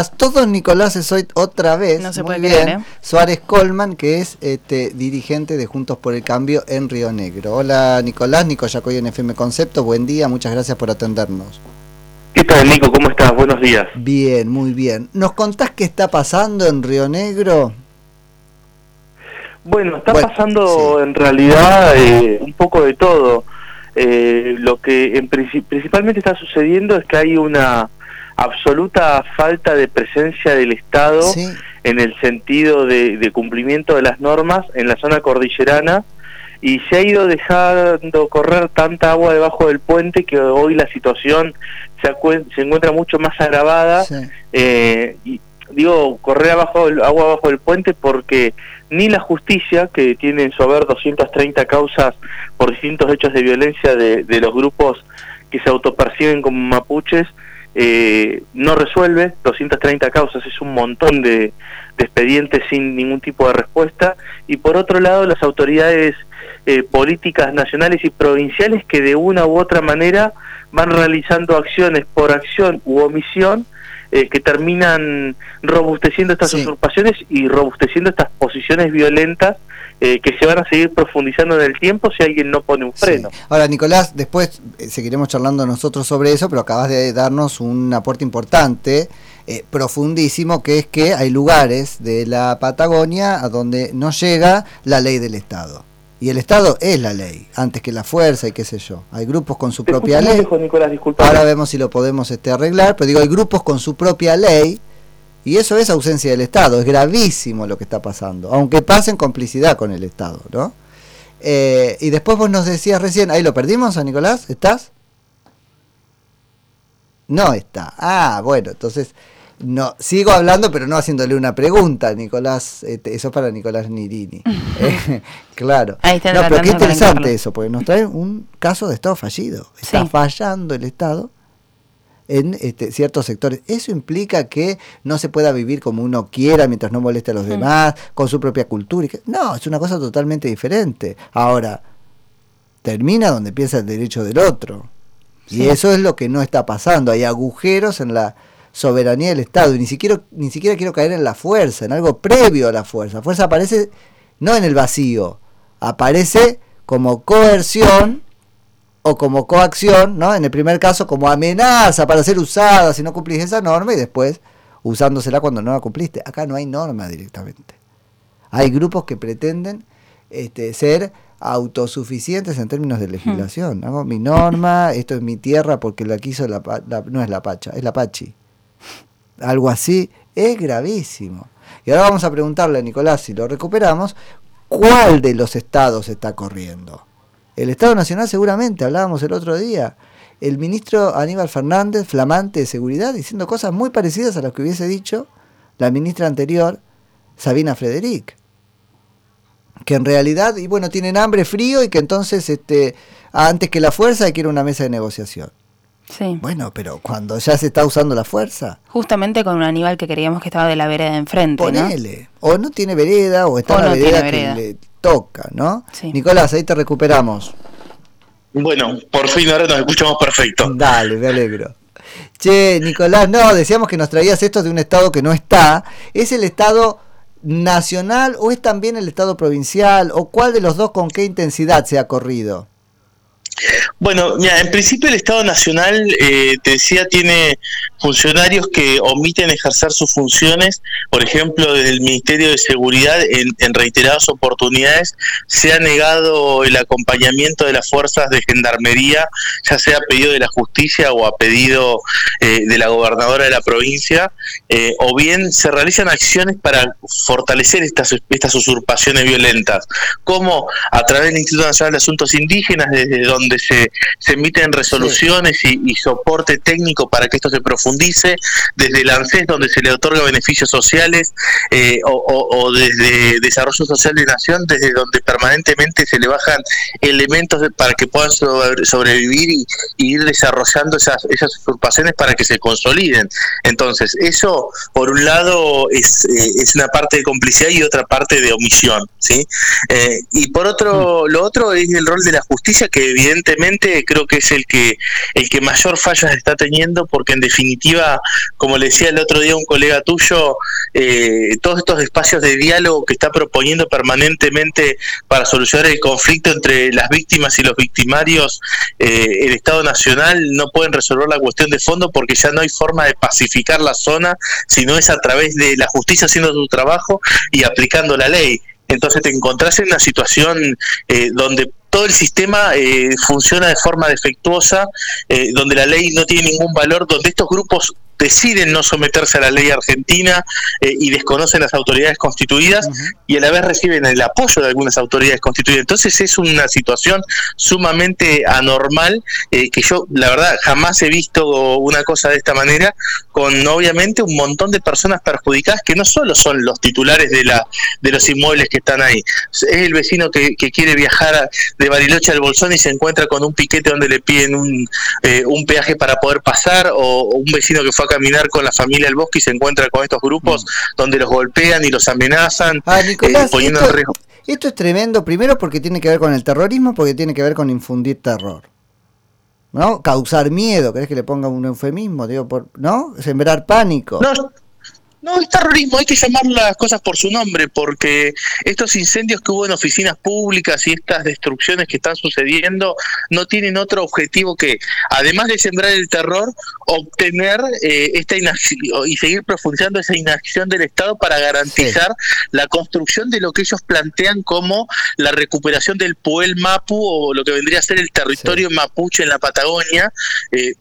Nicolás. Todos Nicolás hoy otra vez. No se puede bien. ¿eh? Suárez Colman, que es este, dirigente de Juntos por el Cambio en Río Negro. Hola Nicolás, Nico Yacoy en FM Concepto. Buen día, muchas gracias por atendernos. ¿Qué tal Nico? ¿Cómo estás? Buenos días. Bien, muy bien. ¿Nos contás qué está pasando en Río Negro? Bueno, está pasando en realidad eh, un poco de todo. Eh, lo que en principalmente está sucediendo es que hay una absoluta falta de presencia del Estado en el sentido de, cumplimiento de las normas en la zona cordillerana y se ha ido dejando correr tanta agua debajo del puente que hoy la situación se, se encuentra mucho más agravada. Eh, y digo correr abajo agua abajo del puente porque ni la justicia que tiene en su haber 230 causas por distintos hechos de violencia de, de los grupos que se autoperciben como mapuches eh, no resuelve. 230 causas, es un montón de, expedientes sin ningún tipo de respuesta, y por otro lado las autoridades eh, políticas nacionales y provinciales que de una u otra manera van realizando acciones por acción u omisión eh, que terminan robusteciendo estas usurpaciones y robusteciendo estas posiciones violentas eh, que se van a seguir profundizando en el tiempo si alguien no pone un freno. Ahora, Nicolás, después eh, seguiremos charlando nosotros sobre eso, pero acabas de darnos un aporte importante, eh, profundísimo, que es que hay lugares de la Patagonia a donde no llega la ley del Estado. Y el Estado es la ley, antes que la fuerza y qué sé yo. Hay grupos con su propia ley. Nicolás, Ahora vemos si lo podemos este, arreglar, pero digo, hay grupos con su propia ley y eso es ausencia del Estado, es gravísimo lo que está pasando, aunque pase en complicidad con el Estado, ¿no? Eh, y después vos nos decías recién, ahí lo perdimos a Nicolás, ¿estás? No está. Ah, bueno, entonces no sigo hablando, pero no haciéndole una pregunta, Nicolás. Este, eso es para Nicolás Nirini. Eh, claro. no, pero qué interesante eso, porque nos trae un caso de Estado fallido. Está fallando el Estado en este, ciertos sectores. Eso implica que no se pueda vivir como uno quiera mientras no moleste a los demás, con su propia cultura. No, es una cosa totalmente diferente. Ahora, termina donde empieza el derecho del otro. Y eso es lo que no está pasando. Hay agujeros en la soberanía del Estado. Y ni siquiera, ni siquiera quiero caer en la fuerza, en algo previo a la fuerza. La fuerza aparece no en el vacío, aparece como coerción o como coacción, ¿no? En el primer caso como amenaza para ser usada si no cumplís esa norma y después usándosela cuando no la cumpliste. Acá no hay norma directamente. Hay grupos que pretenden este, ser autosuficientes en términos de legislación. Hago mi norma, esto es mi tierra porque la quiso la, no es la Pacha, es la Pachi. Algo así es gravísimo. Y ahora vamos a preguntarle a Nicolás si lo recuperamos, ¿cuál de los estados está corriendo? El Estado Nacional seguramente, hablábamos el otro día, el ministro Aníbal Fernández, flamante de seguridad, diciendo cosas muy parecidas a las que hubiese dicho la ministra anterior, Sabina Frederic. Que en realidad, y bueno, tienen hambre, frío, y que entonces, este, antes que la fuerza, hay que ir a una mesa de negociación. Sí. Bueno, pero cuando ya se está usando la fuerza. Justamente con un Aníbal que creíamos que estaba de la vereda enfrente. Ponele. O no tiene vereda, o está en la vereda, que toca, ¿no? Nicolás, ahí te recuperamos. Bueno, por fin ahora nos escuchamos perfecto. Dale, me alegro. Che, Nicolás, no, decíamos que nos traías esto de un estado que no está. ¿Es el estado nacional o es también el estado provincial? ¿O cuál de los dos con qué intensidad se ha corrido? Bueno, mira, en principio el Estado Nacional, eh, te decía, tiene funcionarios que omiten ejercer sus funciones, por ejemplo, desde el Ministerio de Seguridad en, reiteradas oportunidades se ha negado el acompañamiento de las fuerzas de gendarmería, ya sea a pedido de la justicia o a pedido eh, de la gobernadora de la provincia, eh, o bien se realizan acciones para fortalecer estas, estas usurpaciones violentas, como a través del Instituto Nacional de Asuntos Indígenas, desde donde se, se emiten resoluciones y, y soporte técnico para que esto se profundice dice desde el ANSES, donde se le otorga beneficios sociales, eh, o, desde Desarrollo Social de Nación, desde donde permanentemente se le bajan elementos para que puedan sobrevivir y, ir desarrollando esas, esas usurpaciones para que se consoliden. Entonces, eso, por un lado, es, eh, es una parte de complicidad y otra parte de omisión. ¿sí? Eh, y por otro, mm. lo otro es el rol de la justicia, que evidentemente creo que es el que, el que mayor fallas está teniendo, porque en definitiva, definitiva, como le decía el otro día un colega tuyo, eh, todos estos espacios de diálogo que está proponiendo permanentemente para solucionar el conflicto entre las víctimas y los victimarios, eh, el Estado Nacional no pueden resolver la cuestión de fondo porque ya no hay forma de pacificar la zona, sino es a través de la justicia haciendo su trabajo y aplicando la ley. Entonces te encontrás en una situación eh, donde todo el sistema eh, funciona de forma defectuosa, eh, donde la ley no tiene ningún valor, donde estos grupos deciden no someterse a la ley argentina eh, y desconocen las autoridades constituidas y a la vez reciben el apoyo de algunas autoridades constituidas. Entonces es una situación sumamente anormal eh, que yo la verdad jamás he visto una cosa de esta manera con obviamente un montón de personas perjudicadas que no solo son los titulares de la de los inmuebles que están ahí, es el vecino que, quiere viajar de Bariloche al Bolsón y se encuentra con un piquete donde le piden un, eh, un peaje para poder pasar o, o un vecino que fue a caminar con la familia al bosque y se encuentra con estos grupos mm. donde los golpean y los amenazan, ah, eh, poniendo esto, en riesgo. Esto es tremendo, primero porque tiene que ver con el terrorismo, porque tiene que ver con infundir terror. ¿No? Causar miedo, ¿querés que le ponga un eufemismo? Digo, por, ¿no? Sembrar pánico. No, no, el terrorismo hay que llamar las cosas por su nombre, porque estos incendios que hubo en oficinas públicas y estas destrucciones que están sucediendo no tienen otro objetivo que, además de sembrar el terror, obtener eh, esta inacción y seguir profundizando esa inacción del Estado para garantizar la construcción de lo que ellos plantean como la recuperación del Puel Mapu o lo que vendría a ser el territorio mapuche en la Patagonia. Eh,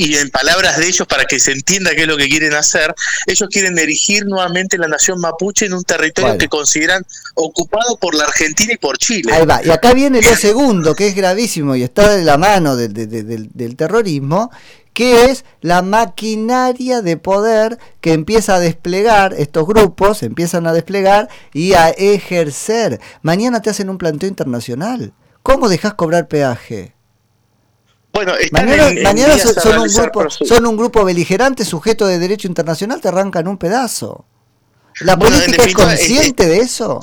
y en palabras de ellos, para que se entienda qué es lo que quieren hacer, ellos quieren erigir nuevamente la nación mapuche en un territorio que consideran ocupado por la Argentina y por Chile. Ahí va, y acá viene lo segundo, que es gravísimo y está de la mano del terrorismo, que es la maquinaria de poder que empieza a desplegar, estos grupos empiezan a desplegar y a ejercer. Mañana te hacen un planteo internacional. ¿Cómo dejas cobrar peaje? Bueno, mañana, son, un grupo, son un grupo beligerante sujeto de derecho internacional, te arrancan un pedazo. ¿La política es consciente de eso?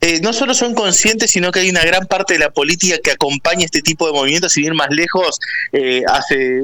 Eh, no solo son conscientes, sino que hay una gran parte de la política que acompaña este tipo de movimientos. Sin ir más lejos, eh, hace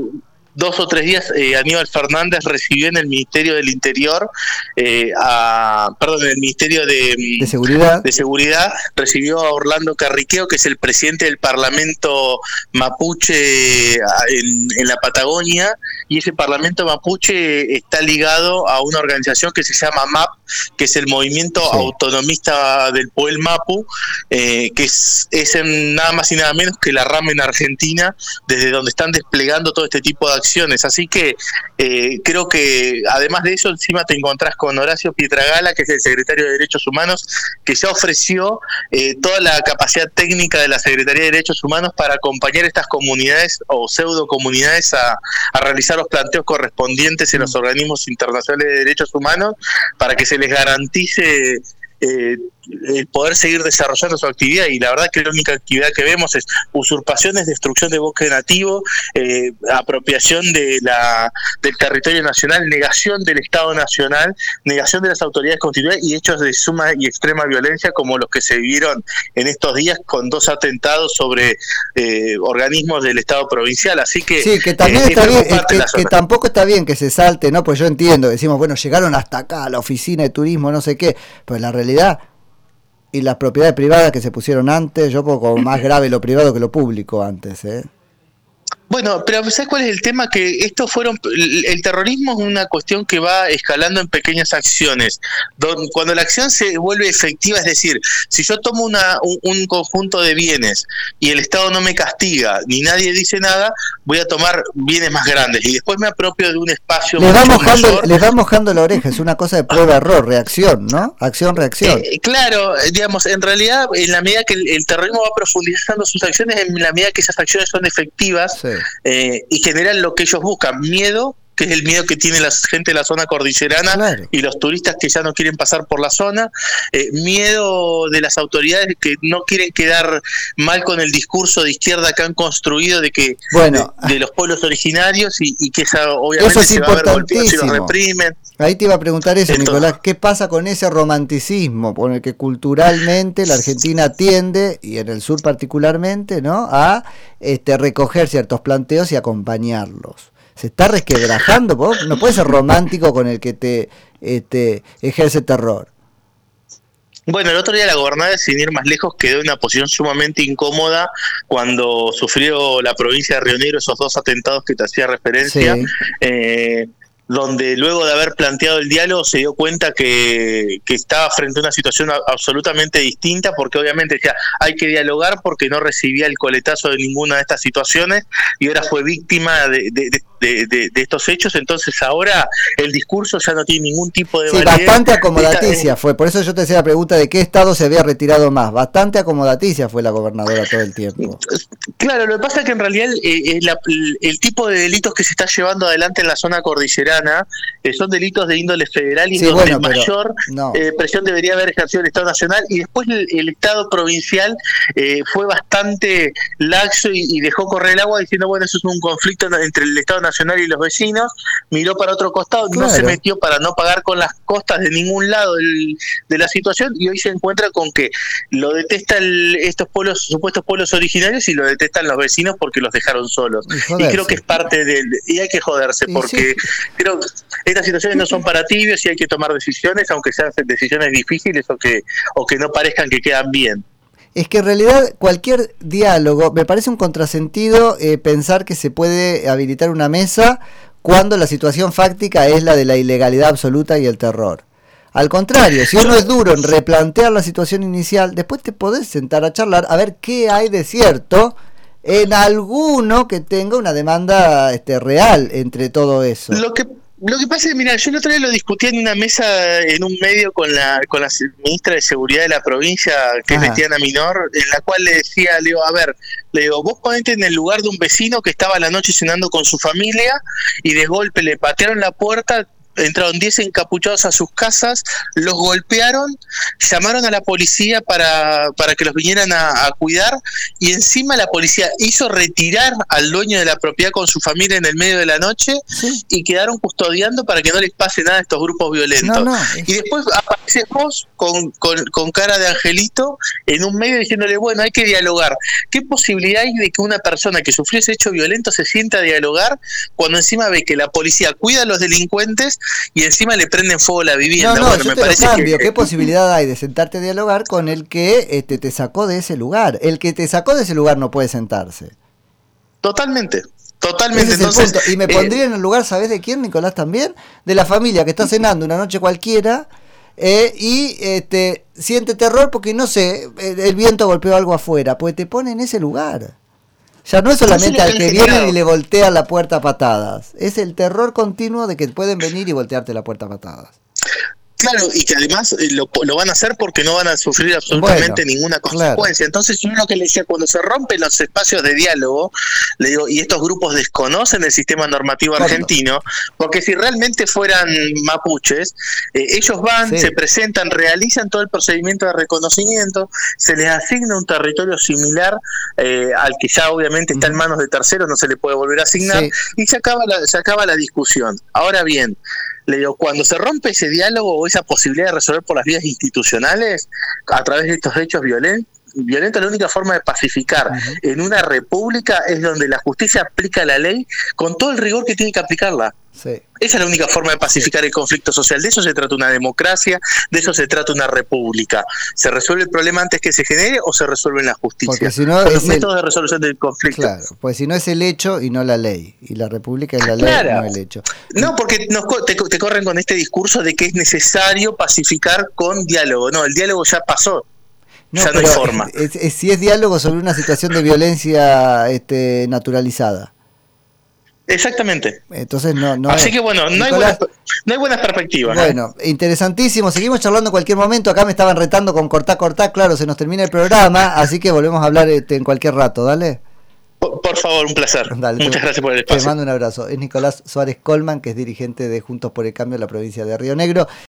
dos o tres días eh, Aníbal Fernández recibió en el Ministerio del Interior, eh, a, perdón, en el Ministerio de, de, Seguridad. de Seguridad, recibió a Orlando Carriqueo, que es el presidente del Parlamento Mapuche en, en, la Patagonia, y ese Parlamento Mapuche está ligado a una organización que se llama MAP, que es el Movimiento Autonomista del Pueblo Mapu, eh, que es, es en nada más y nada menos que la rama en Argentina, desde donde están desplegando todo este tipo de acciones. Así que eh, creo que además de eso, encima te encontrás con Horacio Pietragala, que es el secretario de Derechos Humanos, que ya ofreció eh, toda la capacidad técnica de la Secretaría de Derechos Humanos para acompañar estas comunidades o pseudo comunidades a, a realizar los planteos correspondientes en los organismos internacionales de derechos humanos para que se les garantice eh, el poder seguir desarrollando su actividad y la verdad que la única actividad que vemos es usurpaciones, destrucción de bosque nativo, eh, apropiación de la, del territorio nacional, negación del Estado nacional, negación de las autoridades constitucionales y hechos de suma y extrema violencia como los que se vivieron en estos días con dos atentados sobre eh, organismos del Estado provincial. Así que, sí, que también está bien, que, tampoco está bien que se salte, ¿no? Pues yo entiendo, decimos, bueno, llegaron hasta acá, a la oficina de turismo, no sé qué, pero en la realidad y las propiedades privadas que se pusieron antes, yo poco más grave lo privado que lo público antes, ¿eh? Bueno, pero ¿sabes cuál es el tema? Que esto fueron. El terrorismo es una cuestión que va escalando en pequeñas acciones. cuando la acción se vuelve efectiva, es decir, si yo tomo una, un, conjunto de bienes y el Estado no me castiga ni nadie dice nada, voy a tomar bienes más grandes y después me apropio de un espacio. Les va, mojando, les va mojando la oreja, es una cosa de prueba-error, reacción, ¿no? Acción-reacción. Eh, claro, digamos, en realidad, en la medida que el, terrorismo va profundizando sus acciones, en la medida que esas acciones son efectivas, sí eh, y generan lo que ellos buscan, miedo, que es el miedo que tiene la gente de la zona cordillerana y los turistas que ya no quieren pasar por la zona, eh, miedo de las autoridades que no quieren quedar mal con el discurso de izquierda que han construido de que bueno, de, los pueblos originarios y, que esa, obviamente se va a ver golpeado si los reprimen. Ahí te iba a preguntar eso, Nicolás, ¿qué pasa con ese romanticismo por el que culturalmente la Argentina tiende, y en el sur particularmente, ¿no? a este, recoger ciertos planteos y acompañarlos? se está resquebrajando, vos no puedes ser romántico con el que te este, ejerce terror. Bueno, el otro día la gobernadora, sin ir más lejos, quedó en una posición sumamente incómoda cuando sufrió la provincia de Río Negro esos dos atentados que te hacía referencia. Eh, donde luego de haber planteado el diálogo se dio cuenta que, que, estaba frente a una situación absolutamente distinta, porque obviamente decía, hay que dialogar porque no recibía el coletazo de ninguna de estas situaciones y ahora fue víctima de, de, estos hechos, entonces ahora el discurso ya no tiene ningún tipo de... Sí, bastante acomodaticia fue, por eso yo te hacía la pregunta de qué estado se había retirado más, bastante acomodaticia fue la gobernadora todo el tiempo. Claro, lo que pasa es que en realidad eh, eh, el, tipo de delitos que se está llevando adelante en la zona cordillerana eh, son delitos de índole federal y donde mayor presión debería haber ejercido el Estado Nacional y después el, Estado provincial fue bastante laxo y, dejó correr el agua diciendo, bueno, eso es un conflicto entre el Estado Nacional Nacional y los vecinos, miró para otro costado, no se metió para no pagar con las costas de ningún lado de la situación y hoy se encuentra con que lo detestan estos pueblos, supuestos pueblos originarios y lo detestan los vecinos porque los dejaron solos. Y, creo que es parte del... Y hay que joderse porque creo que estas situaciones no son para tibios y hay que tomar decisiones, aunque sean decisiones difíciles o que, o que no parezcan que quedan bien es que en realidad cualquier diálogo, me parece un contrasentido eh, pensar que se puede habilitar una mesa cuando la situación fáctica es la de la ilegalidad absoluta y el terror. Al contrario, si uno es duro en replantear la situación inicial, después te podés sentar a charlar a ver qué hay de cierto en alguno que tenga una demanda este, real entre todo eso. Lo que lo que pasa es, mira, yo el otro día lo discutí en una mesa, en un medio con la, con la ministra de Seguridad de la provincia, que es Betiana Minor, en la cual le decía, le digo, a ver, le digo, vos ponete en el lugar de un vecino que estaba la noche cenando con su familia y de golpe le patearon la puerta, entraron 10 encapuchados a sus casas, los golpearon, llamaron a la policía para, para que los vinieran a, cuidar y encima la policía hizo retirar al dueño de la propiedad con su familia en el medio de la noche y quedaron custodiando para que no les pase nada a estos grupos violentos. Y después apareces vos con, con, cara de angelito en un medio diciéndole, bueno, hay que dialogar. ¿Qué posibilidad hay de que una persona que sufrió ese hecho violento se sienta a dialogar cuando encima ve que la policía cuida a los delincuentes y encima le prenden fuego la vivienda. No, no, me parece cambio. ¿Qué posibilidad hay de sentarte a dialogar con el que este, te sacó de ese lugar? El que te sacó de ese lugar no puede sentarse. Totalmente. Totalmente. Y me eh, pondría en el lugar, ¿sabes de quién, Nicolás? También de la familia que está cenando una noche cualquiera eh, y este, siente terror porque no sé, el, viento golpeó algo afuera, pues te pone en ese lugar. Ya no es solamente al que viene y le voltea la puerta a patadas, es el terror continuo de que pueden venir y voltearte la puerta a patadas. Claro, y que además eh, lo, van a hacer porque no van a sufrir absolutamente ninguna consecuencia. Entonces, yo lo que le decía, cuando se rompen los espacios de diálogo, le digo, y estos grupos desconocen el sistema normativo argentino, porque si realmente fueran mapuches, eh, ellos van, se presentan, realizan todo el procedimiento de reconocimiento, se les asigna un territorio similar eh, al que ya obviamente está en manos de terceros, no se le puede volver a asignar, y se acaba, la, se acaba la discusión. Ahora bien, le digo, cuando se rompe ese diálogo o esa posibilidad de resolver por las vías institucionales a través de estos hechos violentos, violentos, la única forma de pacificar en una república es donde la justicia aplica la ley con todo el rigor que tiene que aplicarla. Esa es la única forma de pacificar el conflicto social. De eso se trata una democracia, de eso se trata una república. ¿Se resuelve el problema antes que se genere o se resuelve en la justicia? Porque si no los métodos de resolución del conflicto. Claro, pues si no es el hecho y no la ley. Y la república es la ley, no el hecho. No, porque te, corren con este discurso de que es necesario pacificar con diálogo. No, el diálogo ya pasó. ya no hay forma. si es diálogo sobre una situación de violencia este, naturalizada. Exactamente. Entonces no, no Así que bueno, no, hay buenas, no hay buenas perspectivas. ¿eh? Bueno, interesantísimo. Seguimos charlando en cualquier momento. Acá me estaban retando con cortar, cortar. Claro, se nos termina el programa, así que volvemos a hablar este, en cualquier rato. Dale. Por, favor, un placer. Muchas gracias por el espacio. Te mando un abrazo. Es Nicolás Suárez Colman, que es dirigente de Juntos por el Cambio en la provincia de Río Negro.